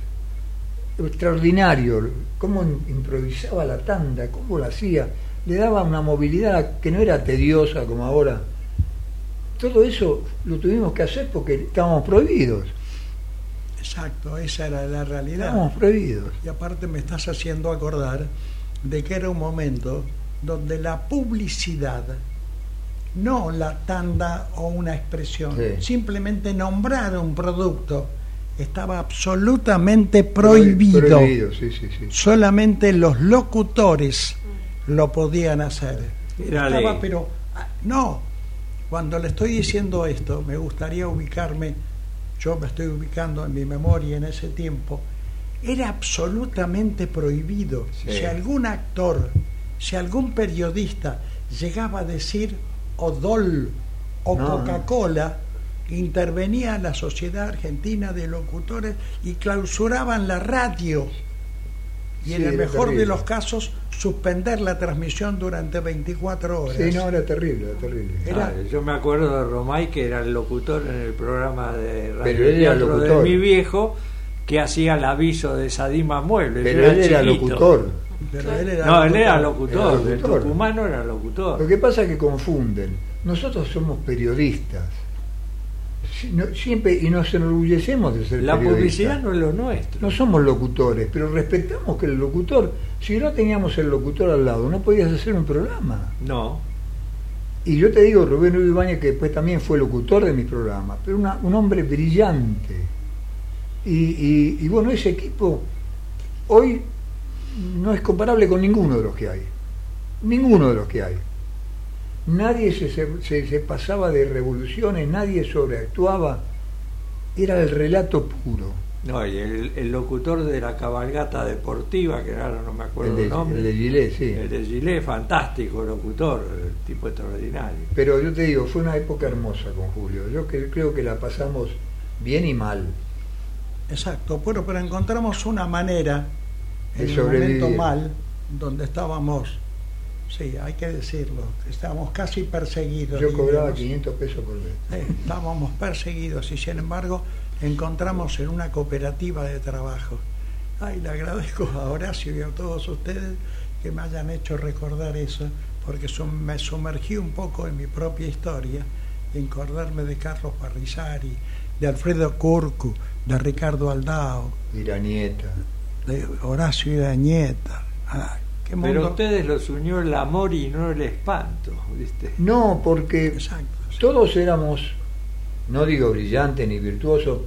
Extraordinario, cómo improvisaba la tanda, cómo lo hacía le daba una movilidad que no era tediosa como ahora. Todo eso lo tuvimos que hacer porque estábamos prohibidos. Exacto, esa era la realidad. Estábamos prohibidos. Y aparte me estás haciendo acordar de que era un momento donde la publicidad, no la tanda o una expresión, simplemente nombrar un producto, estaba absolutamente prohibido. prohibido sí, sí, sí. Solamente los locutores lo podían hacer. pero ah, no, cuando le estoy diciendo esto, me gustaría ubicarme, yo me estoy ubicando en mi memoria en ese tiempo, era absolutamente prohibido. Si algún actor, si algún periodista llegaba a decir Odol o Coca-Cola, intervenía la Sociedad Argentina de Locutores y clausuraban la radio. Y en el mejor de los casos suspender la transmisión durante 24 horas. Sí, no, era terrible, era terrible. Ah, yo me acuerdo de Romay, que era el locutor en el programa de radio de mi viejo, que hacía el aviso de Sadima Muebles. Pero él era locutor. no, él era locutor, el tucumano era locutor. Lo que pasa es que confunden. Nosotros somos periodistas siempre y nos enorgullecemos de ser la publicidad no es lo nuestro. No somos locutores pero respetamos que el locutor si no teníamos el locutor al lado no podías hacer un programa. No. Y yo te digo Rubén Ibáñez que después también fue locutor de mi programa pero un hombre brillante. Y, y bueno ese equipo hoy no es comparable con ninguno de los que hay. Ninguno de los que hay nadie se, se, pasaba de revoluciones, nadie sobreactuaba, era el relato puro. No, y el, locutor de la cabalgata deportiva, que ahora no me acuerdo el, nombre. El de Gilet, sí. El de Gilet, fantástico locutor, el tipo extraordinario. Pero yo te digo, fue una época hermosa con Julio. Yo creo que la pasamos bien y mal. Exacto, bueno, pero encontramos una manera, en el momento mal, donde estábamos Sí, hay que decirlo. Estábamos casi perseguidos. Yo cobraba 500 pesos por mes. Eh, estábamos perseguidos y sin embargo encontramos en una cooperativa de trabajo. Ay, le agradezco a Horacio y a todos ustedes que me hayan hecho recordar eso, porque me sumergí un poco en mi propia historia y acordarme de Carlos Parrizari, de Alfredo Curcu, de Ricardo Aldao. Y la nieta. De Horacio y la nieta. Ay, pero ustedes los unió el amor y no el espanto, ¿viste? No, porque todos éramos, no digo brillantes ni virtuosos,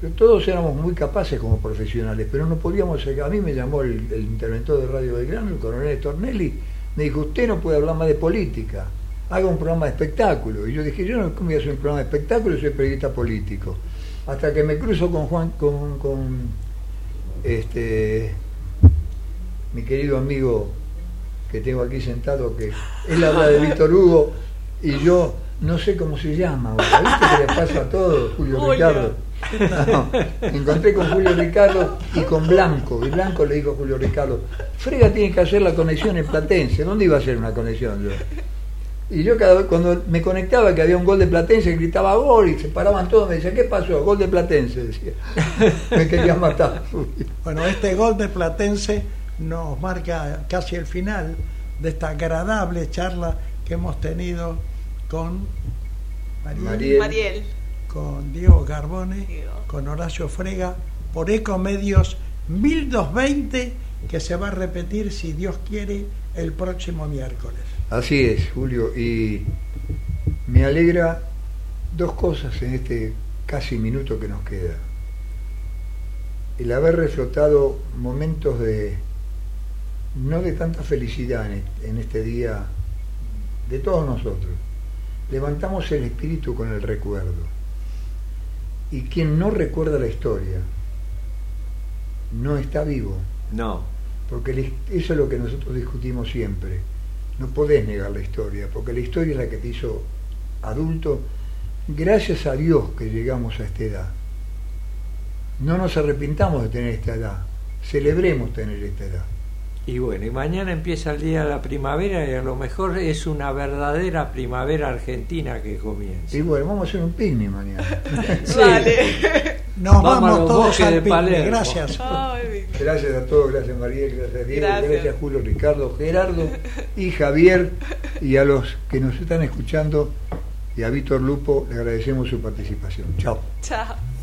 pero todos éramos muy capaces como profesionales, pero no podíamos, a mí me llamó el, interventor de Radio Belgrano, el coronel Tornelli, me dijo, usted no puede hablar más de política, haga un programa de espectáculo. Y yo dije, yo no voy a hacer un programa de espectáculo, soy periodista político. Hasta que me cruzo con Juan, con, con este mi querido amigo que tengo aquí sentado, que él habla de Víctor Hugo y yo no sé cómo se llama ¿Viste que le pasa a todo, Julio Ricardo? me encontré con Julio Ricardo y con Blanco. Y Blanco le dijo a Julio Ricardo, Frega tiene que hacer la conexión en Platense. ¿Dónde iba a hacer una conexión yo? Y yo cada vez, cuando me conectaba que había un gol de Platense, gritaba gol y se paraban todos, me decían, ¿qué pasó? Gol de Platense, decía. *laughs* me quería matar. bueno, este gol de Platense nos marca casi el final de esta agradable charla que hemos tenido con Mariel, con Diego Carbone, con Horacio Frega, por Ecomedios 1220, que se va a repetir, si Dios quiere, el próximo miércoles. Así es, Julio, y me alegra dos cosas en este casi minuto que nos queda. El haber reflotado momentos de no de tanta felicidad en este día de todos nosotros. Levantamos el espíritu con el recuerdo. Y quien no recuerda la historia, no está vivo. No. Porque eso es lo que nosotros discutimos siempre. No podés negar la historia, porque la historia es la que te hizo adulto. Gracias a Dios que llegamos a esta edad. No nos arrepintamos de tener esta edad. Celebremos tener esta edad. Y bueno, y mañana empieza el día de la primavera y a lo mejor es una verdadera primavera argentina que comienza. Y bueno, vamos a hacer un picnic mañana. *laughs* sí. Nos vamos, todos al picnic. Gracias. Gracias a todos, gracias María, gracias Diego, gracias. Julio, Ricardo, Gerardo y Javier y a los que nos están escuchando y a Víctor Lupo le agradecemos su participación. Chao. Chao.